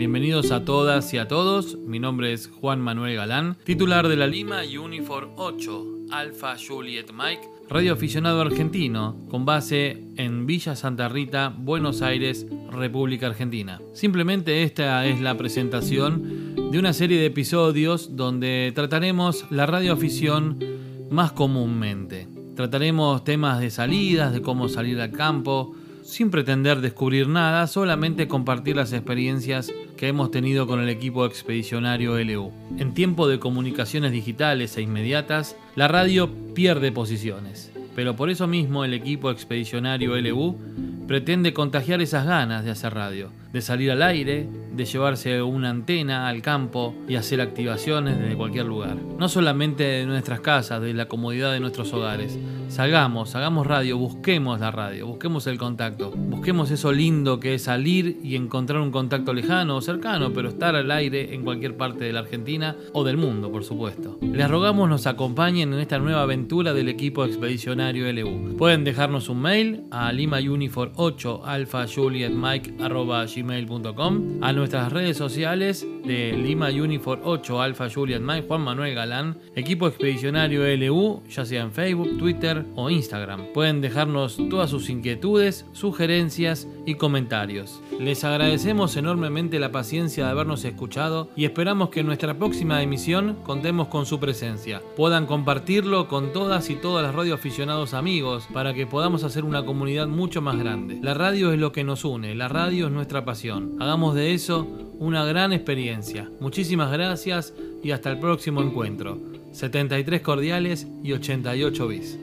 Bienvenidos a todas y a todos. Mi nombre es Juan Manuel Galán, titular de la Lima Unifor 8, Alpha Juliet Mike, radioaficionado argentino, con base en Villa Santa Rita, Buenos Aires, República Argentina. Simplemente esta es la presentación de una serie de episodios donde trataremos la radioafición más comúnmente. Trataremos temas de salidas, de cómo salir al campo, sin pretender descubrir nada, solamente compartir las experiencias que hemos tenido con el equipo expedicionario LU. En tiempo de comunicaciones digitales e inmediatas, la radio pierde posiciones, pero por eso mismo el equipo expedicionario LU pretende contagiar esas ganas de hacer radio, de salir al aire, de llevarse una antena al campo y hacer activaciones desde cualquier lugar. No solamente de nuestras casas, de la comodidad de nuestros hogares. Salgamos, hagamos radio, busquemos la radio, busquemos el contacto, busquemos eso lindo que es salir y encontrar un contacto lejano o cercano, pero estar al aire en cualquier parte de la Argentina o del mundo, por supuesto. Les rogamos nos acompañen en esta nueva aventura del equipo expedicionario LU. Pueden dejarnos un mail a limaunifor8 alfa juliet mike gmail.com a nuestras redes sociales de Lima Unifor 8 Alpha Juliet Mike Juan Manuel Galán, equipo expedicionario LU, ya sea en Facebook, Twitter o Instagram. Pueden dejarnos todas sus inquietudes, sugerencias y comentarios. Les agradecemos enormemente la paciencia de habernos escuchado y esperamos que en nuestra próxima emisión contemos con su presencia. Puedan compartirlo con todas y todas las radioaficionados amigos para que podamos hacer una comunidad mucho más grande. La radio es lo que nos une, la radio es nuestra Hagamos de eso una gran experiencia. Muchísimas gracias y hasta el próximo encuentro. 73 cordiales y 88 bis.